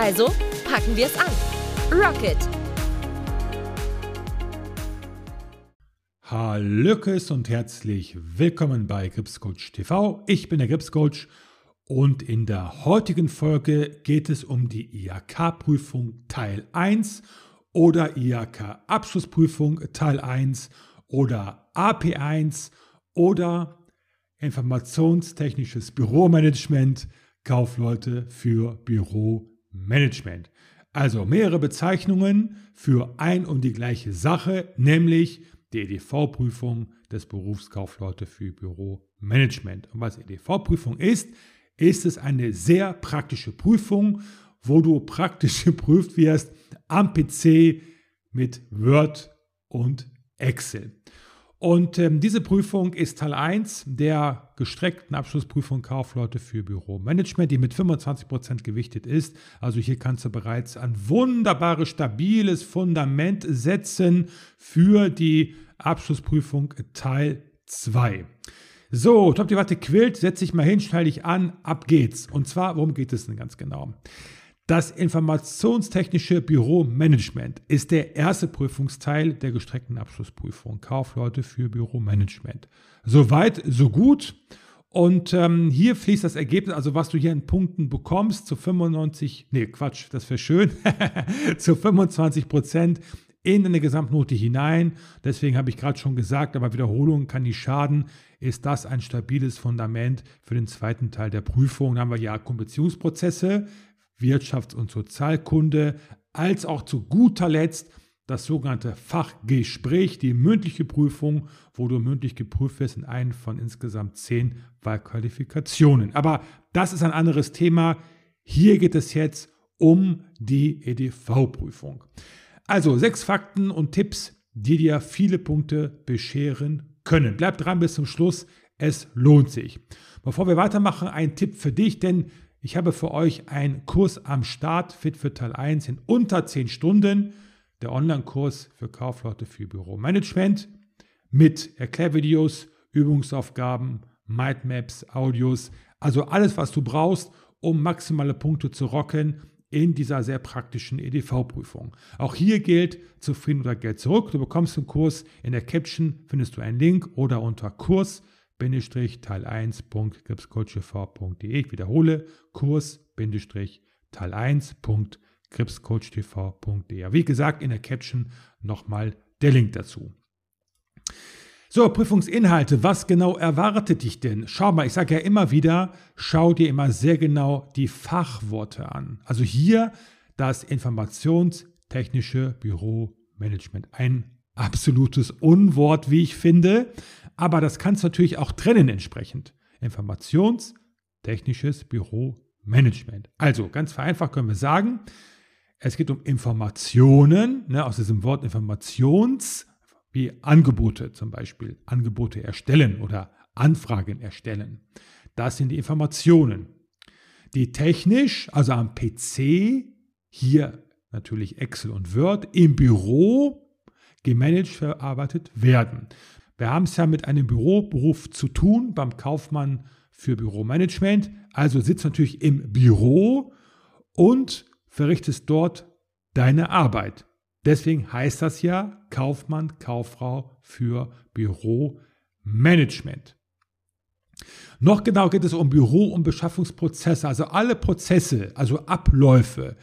Also packen wir es an. Rocket! Hallöckes und herzlich willkommen bei Gripscoach TV. Ich bin der Gripscoach und in der heutigen Folge geht es um die IHK-Prüfung Teil 1 oder IHK-Abschlussprüfung Teil 1 oder AP1 oder Informationstechnisches Büromanagement, Kaufleute für Büromanagement. Also mehrere Bezeichnungen für ein und die gleiche Sache, nämlich die EDV-Prüfung des Berufskaufleute für Büromanagement. Und was EDV-Prüfung ist, ist es eine sehr praktische Prüfung, wo du praktisch geprüft wirst am PC mit Word und Excel. Und ähm, diese Prüfung ist Teil 1 der gestreckten Abschlussprüfung Kaufleute für Büromanagement, die mit 25% gewichtet ist. Also hier kannst du bereits ein wunderbares, stabiles Fundament setzen für die Abschlussprüfung Teil 2. So, Top die Watte quillt, setz dich mal hin, schnall dich an, ab geht's. Und zwar, worum geht es denn ganz genau? Das informationstechnische Büromanagement ist der erste Prüfungsteil der gestreckten Abschlussprüfung. Kaufleute für Büromanagement. Soweit, so gut. Und ähm, hier fließt das Ergebnis, also was du hier in Punkten bekommst, zu 95, nee, Quatsch, das wäre schön, zu 25 Prozent in eine Gesamtnote hinein. Deswegen habe ich gerade schon gesagt, aber Wiederholung kann nicht schaden. Ist das ein stabiles Fundament für den zweiten Teil der Prüfung? Da haben wir ja Beziehungsprozesse, Wirtschafts- und Sozialkunde, als auch zu guter Letzt das sogenannte Fachgespräch, die mündliche Prüfung, wo du mündlich geprüft wirst in einen von insgesamt zehn Wahlqualifikationen. Aber das ist ein anderes Thema. Hier geht es jetzt um die EDV-Prüfung. Also sechs Fakten und Tipps, die dir viele Punkte bescheren können. Bleib dran bis zum Schluss, es lohnt sich. Bevor wir weitermachen, ein Tipp für dich, denn ich habe für euch einen Kurs am Start, Fit für Teil 1 in unter 10 Stunden. Der Online-Kurs für Kaufleute für Büromanagement mit Erklärvideos, Übungsaufgaben, Mindmaps, Audios, also alles, was du brauchst, um maximale Punkte zu rocken in dieser sehr praktischen EDV-Prüfung. Auch hier gilt zufrieden oder Geld zurück. Du bekommst den Kurs in der Caption, findest du einen Link oder unter Kurs Teil 1.gripscoachtv.de. Ich wiederhole, Kurs Teil 1.gripscoachtv.de. Wie gesagt, in der Caption nochmal der Link dazu. So, Prüfungsinhalte, was genau erwartet dich denn? Schau mal, ich sage ja immer wieder, schau dir immer sehr genau die Fachworte an. Also hier das informationstechnische Büromanagement. Ein absolutes Unwort, wie ich finde, aber das kannst du natürlich auch trennen entsprechend. Informationstechnisches Büromanagement. Also ganz vereinfacht können wir sagen, es geht um Informationen, ne, aus diesem Wort Informations wie Angebote zum Beispiel, Angebote erstellen oder Anfragen erstellen. Das sind die Informationen, die technisch, also am PC, hier natürlich Excel und Word, im Büro gemanagt verarbeitet werden. Wir haben es ja mit einem Büroberuf zu tun, beim Kaufmann für Büromanagement. Also sitzt natürlich im Büro und verrichtest dort deine Arbeit. Deswegen heißt das ja Kaufmann, Kauffrau für Büromanagement. Noch genau geht es um Büro- und Beschaffungsprozesse, also alle Prozesse, also Abläufe,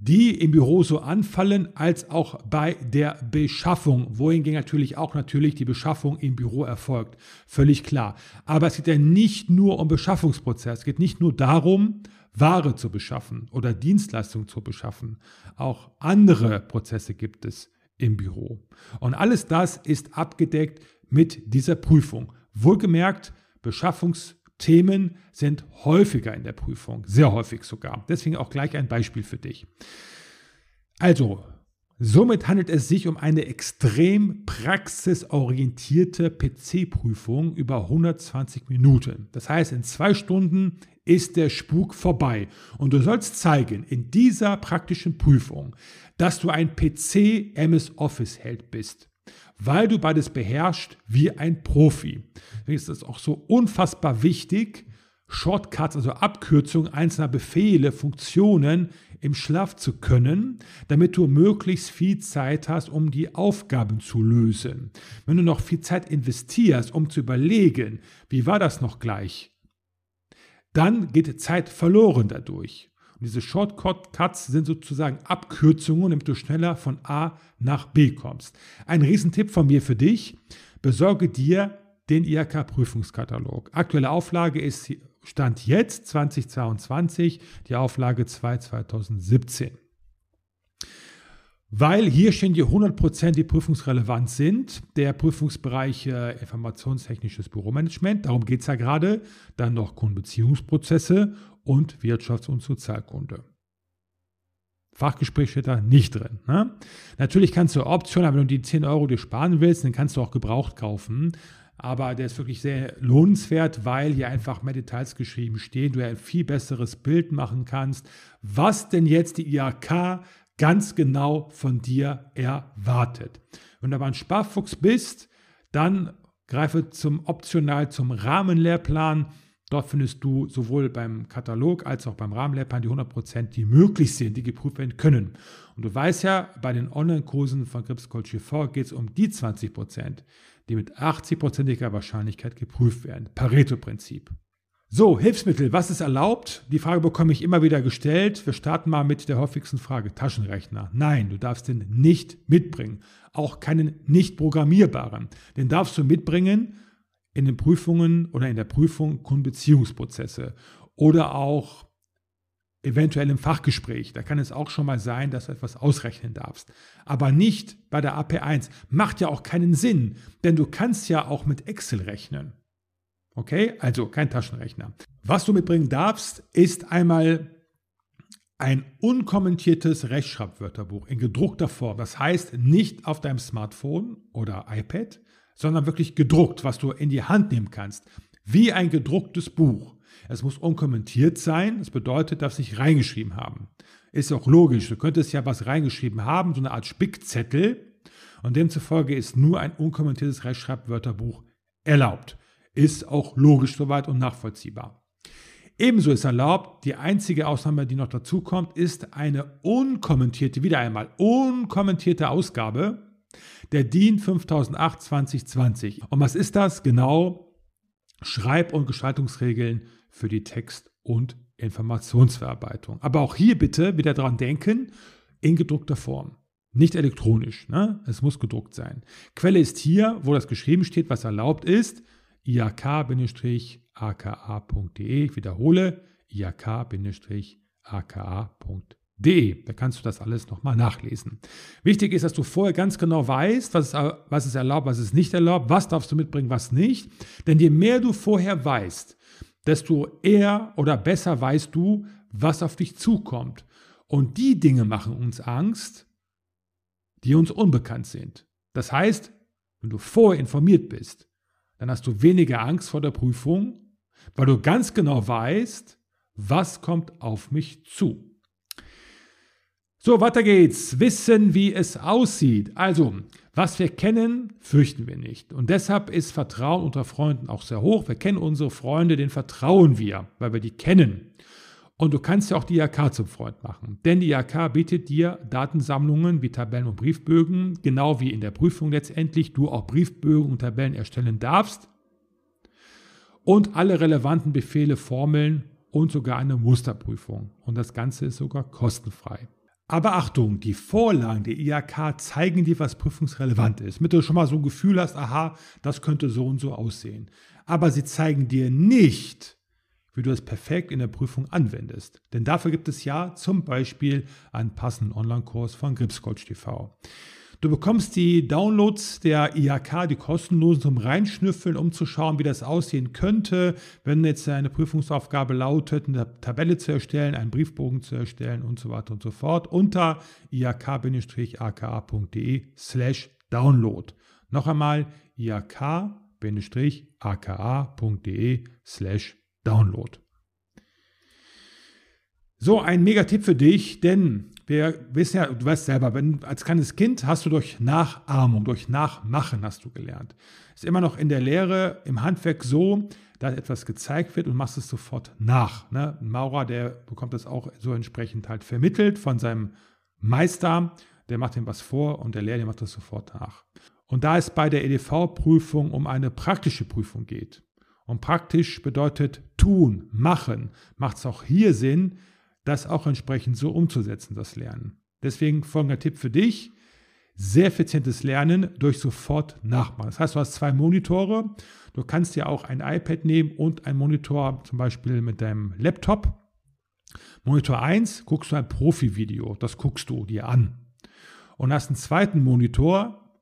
die im Büro so anfallen, als auch bei der Beschaffung, wohingegen natürlich auch natürlich die Beschaffung im Büro erfolgt. Völlig klar. Aber es geht ja nicht nur um Beschaffungsprozess, es geht nicht nur darum, Ware zu beschaffen oder Dienstleistungen zu beschaffen. Auch andere Prozesse gibt es im Büro. Und alles das ist abgedeckt mit dieser Prüfung. Wohlgemerkt, Beschaffungs Themen sind häufiger in der Prüfung, sehr häufig sogar. Deswegen auch gleich ein Beispiel für dich. Also, somit handelt es sich um eine extrem praxisorientierte PC-Prüfung über 120 Minuten. Das heißt, in zwei Stunden ist der Spuk vorbei und du sollst zeigen in dieser praktischen Prüfung, dass du ein PC MS Office Held bist weil du beides beherrschst wie ein Profi. Deswegen ist es auch so unfassbar wichtig, Shortcuts, also Abkürzungen einzelner Befehle, Funktionen im Schlaf zu können, damit du möglichst viel Zeit hast, um die Aufgaben zu lösen. Wenn du noch viel Zeit investierst, um zu überlegen, wie war das noch gleich, dann geht Zeit verloren dadurch. Und diese Shortcuts sind sozusagen Abkürzungen, damit du schneller von A nach B kommst. Ein Riesentipp von mir für dich, besorge dir den IHK-Prüfungskatalog. Aktuelle Auflage ist Stand jetzt 2022, die Auflage 2 2017. Weil hier stehen die 100%, die prüfungsrelevant sind. Der Prüfungsbereich äh, informationstechnisches Büromanagement, darum geht es ja gerade. Dann noch Kundenbeziehungsprozesse und Wirtschafts- und Sozialkunde. Fachgespräch steht da nicht drin. Ne? Natürlich kannst du optional, wenn du die 10 Euro dir sparen willst, dann kannst du auch gebraucht kaufen. Aber der ist wirklich sehr lohnenswert, weil hier einfach mehr Details geschrieben stehen, du ein viel besseres Bild machen kannst, was denn jetzt die IHK ganz genau von dir erwartet. Wenn du aber ein Sparfuchs bist, dann greife zum optional zum Rahmenlehrplan Dort findest du sowohl beim Katalog als auch beim Rahmenlehrplan die 100%, die möglich sind, die geprüft werden können. Und du weißt ja, bei den Online-Kursen von Grips Coach TV geht es um die 20%, die mit 80%iger Wahrscheinlichkeit geprüft werden. Pareto-Prinzip. So, Hilfsmittel, was ist erlaubt? Die Frage bekomme ich immer wieder gestellt. Wir starten mal mit der häufigsten Frage, Taschenrechner. Nein, du darfst den nicht mitbringen. Auch keinen nicht programmierbaren. Den darfst du mitbringen, in den Prüfungen oder in der Prüfung Kundenbeziehungsprozesse oder auch eventuell im Fachgespräch. Da kann es auch schon mal sein, dass du etwas ausrechnen darfst. Aber nicht bei der AP1. Macht ja auch keinen Sinn, denn du kannst ja auch mit Excel rechnen. Okay, also kein Taschenrechner. Was du mitbringen darfst, ist einmal ein unkommentiertes Rechtschreibwörterbuch in gedruckter Form. Das heißt nicht auf deinem Smartphone oder iPad, sondern wirklich gedruckt, was du in die Hand nehmen kannst. Wie ein gedrucktes Buch. Es muss unkommentiert sein, das bedeutet, dass ich reingeschrieben haben. Ist auch logisch, du könntest ja was reingeschrieben haben, so eine Art Spickzettel. Und demzufolge ist nur ein unkommentiertes Rechtschreibwörterbuch erlaubt. Ist auch logisch soweit und nachvollziehbar. Ebenso ist erlaubt, die einzige Ausnahme, die noch dazu kommt, ist eine unkommentierte, wieder einmal unkommentierte Ausgabe der DIN 5008 2020. Und was ist das? Genau Schreib- und Gestaltungsregeln für die Text- und Informationsverarbeitung. Aber auch hier bitte wieder daran denken, in gedruckter Form. Nicht elektronisch, ne? es muss gedruckt sein. Quelle ist hier, wo das geschrieben steht, was erlaubt ist, iak-aka.de. Ich wiederhole, iak-aka.de de. Da kannst du das alles nochmal nachlesen. Wichtig ist, dass du vorher ganz genau weißt, was, was ist erlaubt, was ist nicht erlaubt, was darfst du mitbringen, was nicht. Denn je mehr du vorher weißt, desto eher oder besser weißt du, was auf dich zukommt. Und die Dinge machen uns Angst, die uns unbekannt sind. Das heißt, wenn du vorher informiert bist, dann hast du weniger Angst vor der Prüfung, weil du ganz genau weißt, was kommt auf mich zu. So, weiter geht's. Wissen, wie es aussieht. Also, was wir kennen, fürchten wir nicht. Und deshalb ist Vertrauen unter Freunden auch sehr hoch. Wir kennen unsere Freunde, denen vertrauen wir, weil wir die kennen. Und du kannst ja auch die IHK zum Freund machen. Denn die IHK bietet dir Datensammlungen wie Tabellen und Briefbögen, genau wie in der Prüfung letztendlich du auch Briefbögen und Tabellen erstellen darfst. Und alle relevanten Befehle, Formeln und sogar eine Musterprüfung. Und das Ganze ist sogar kostenfrei. Aber Achtung, die Vorlagen der IHK zeigen dir, was prüfungsrelevant ist, damit du schon mal so ein Gefühl hast, aha, das könnte so und so aussehen. Aber sie zeigen dir nicht, wie du es perfekt in der Prüfung anwendest. Denn dafür gibt es ja zum Beispiel einen passenden Online-Kurs von Gripscoach TV. Du bekommst die Downloads der IHK, die kostenlosen zum Reinschnüffeln, um zu schauen, wie das aussehen könnte, wenn jetzt eine Prüfungsaufgabe lautet, eine Tabelle zu erstellen, einen Briefbogen zu erstellen und so weiter und so fort unter ihk-aka.de slash download. Noch einmal ihk-aka.de slash download. So, ein Mega-Tipp für dich, denn wir wissen ja, du weißt selber, wenn, als kleines Kind hast du durch Nachahmung, durch Nachmachen hast du gelernt. Ist immer noch in der Lehre, im Handwerk so, dass etwas gezeigt wird und machst es sofort nach. Ne? Ein Maurer, der bekommt das auch so entsprechend halt vermittelt von seinem Meister, der macht ihm was vor und der Lehrer, der macht das sofort nach. Und da es bei der EDV-Prüfung um eine praktische Prüfung geht, und praktisch bedeutet tun, machen, macht es auch hier Sinn, das auch entsprechend so umzusetzen, das Lernen. Deswegen folgender Tipp für dich. Sehr effizientes Lernen durch sofort nachmachen. Das heißt, du hast zwei Monitore. Du kannst dir auch ein iPad nehmen und ein Monitor zum Beispiel mit deinem Laptop. Monitor 1 guckst du ein Profi-Video. Das guckst du dir an. Und hast einen zweiten Monitor,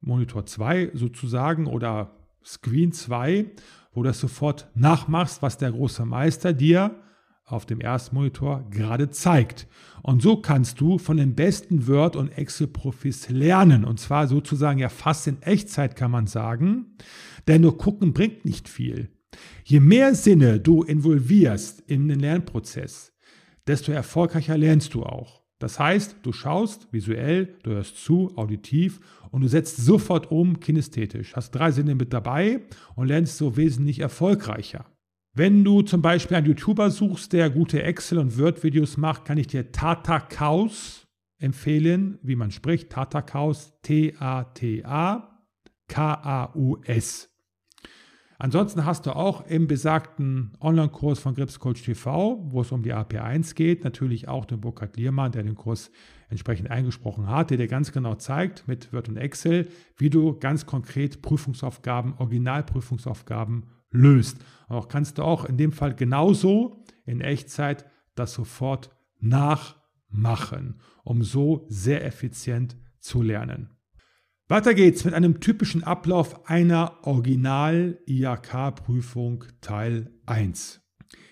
Monitor 2 sozusagen oder Screen 2, wo du das sofort nachmachst, was der große Meister dir auf dem ersten Monitor gerade zeigt. Und so kannst du von den besten Word- und Excel-Profis lernen. Und zwar sozusagen ja fast in Echtzeit kann man sagen. Denn nur gucken bringt nicht viel. Je mehr Sinne du involvierst in den Lernprozess, desto erfolgreicher lernst du auch. Das heißt, du schaust visuell, du hörst zu, auditiv und du setzt sofort um kinästhetisch. Hast drei Sinne mit dabei und lernst so wesentlich erfolgreicher. Wenn du zum Beispiel einen YouTuber suchst, der gute Excel- und Word-Videos macht, kann ich dir Tata Kaus empfehlen, wie man spricht. Tata Kaus, T-A-T-A-K-A-U-S. Ansonsten hast du auch im besagten Online-Kurs von Grips Coach TV, wo es um die AP1 geht, natürlich auch den Burkhard Liermann, der den Kurs entsprechend eingesprochen hat, der dir ganz genau zeigt mit Word und Excel, wie du ganz konkret Prüfungsaufgaben, Originalprüfungsaufgaben löst. Auch kannst du auch in dem Fall genauso in Echtzeit das sofort nachmachen, um so sehr effizient zu lernen. Weiter geht's mit einem typischen Ablauf einer Original-IAK-Prüfung Teil 1.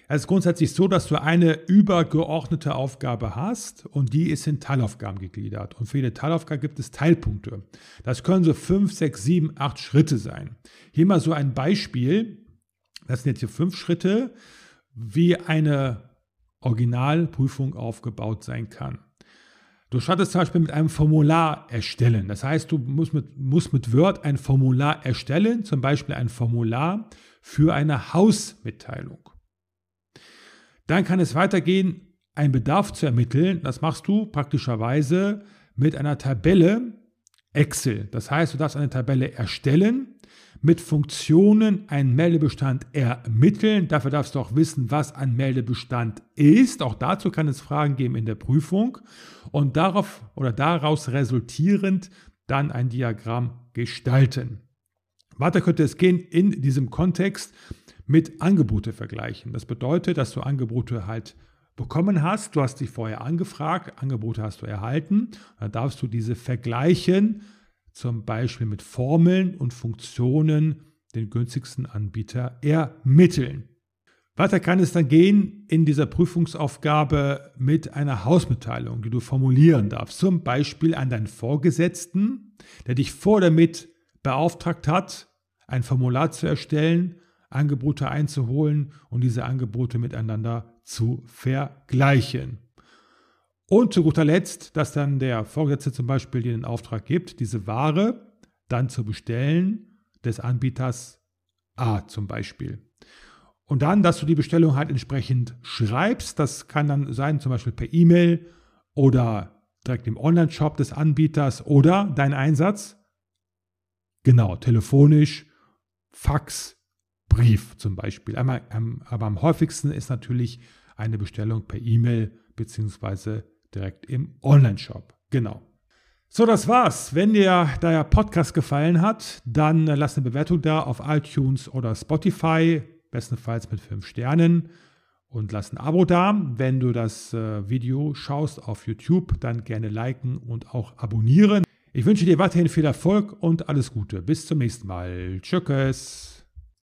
Es ist grundsätzlich so, dass du eine übergeordnete Aufgabe hast und die ist in Teilaufgaben gegliedert. Und für jede Teilaufgabe gibt es Teilpunkte. Das können so 5, 6, 7, 8 Schritte sein. Hier mal so ein Beispiel. Das sind jetzt hier fünf Schritte, wie eine Originalprüfung aufgebaut sein kann. Du startest zum Beispiel mit einem Formular erstellen. Das heißt, du musst mit, musst mit Word ein Formular erstellen, zum Beispiel ein Formular für eine Hausmitteilung. Dann kann es weitergehen, einen Bedarf zu ermitteln. Das machst du praktischerweise mit einer Tabelle Excel. Das heißt, du darfst eine Tabelle erstellen mit Funktionen einen Meldebestand ermitteln. Dafür darfst du auch wissen, was ein Meldebestand ist. Auch dazu kann es Fragen geben in der Prüfung und darauf oder daraus resultierend dann ein Diagramm gestalten. Weiter könnte es gehen in diesem Kontext mit Angebote vergleichen. Das bedeutet, dass du Angebote halt bekommen hast. Du hast dich vorher angefragt, Angebote hast du erhalten. Dann darfst du diese vergleichen zum Beispiel mit Formeln und Funktionen den günstigsten Anbieter ermitteln. Weiter kann es dann gehen in dieser Prüfungsaufgabe mit einer Hausmitteilung, die du formulieren darfst. Zum Beispiel an deinen Vorgesetzten, der dich vor damit beauftragt hat, ein Formular zu erstellen, Angebote einzuholen und diese Angebote miteinander zu vergleichen. Und zu guter Letzt, dass dann der Vorgesetzte zum Beispiel den Auftrag gibt, diese Ware dann zu bestellen des Anbieters A zum Beispiel. Und dann, dass du die Bestellung halt entsprechend schreibst. Das kann dann sein, zum Beispiel per E-Mail oder direkt im Online-Shop des Anbieters oder dein Einsatz. Genau, telefonisch, Fax, Brief zum Beispiel. aber am häufigsten ist natürlich eine Bestellung per E-Mail beziehungsweise direkt im Online-Shop. Genau. So, das war's. Wenn dir der Podcast gefallen hat, dann lass eine Bewertung da auf iTunes oder Spotify, bestenfalls mit fünf Sternen und lass ein Abo da. Wenn du das äh, Video schaust auf YouTube, dann gerne liken und auch abonnieren. Ich wünsche dir weiterhin viel Erfolg und alles Gute. Bis zum nächsten Mal. Tschüss.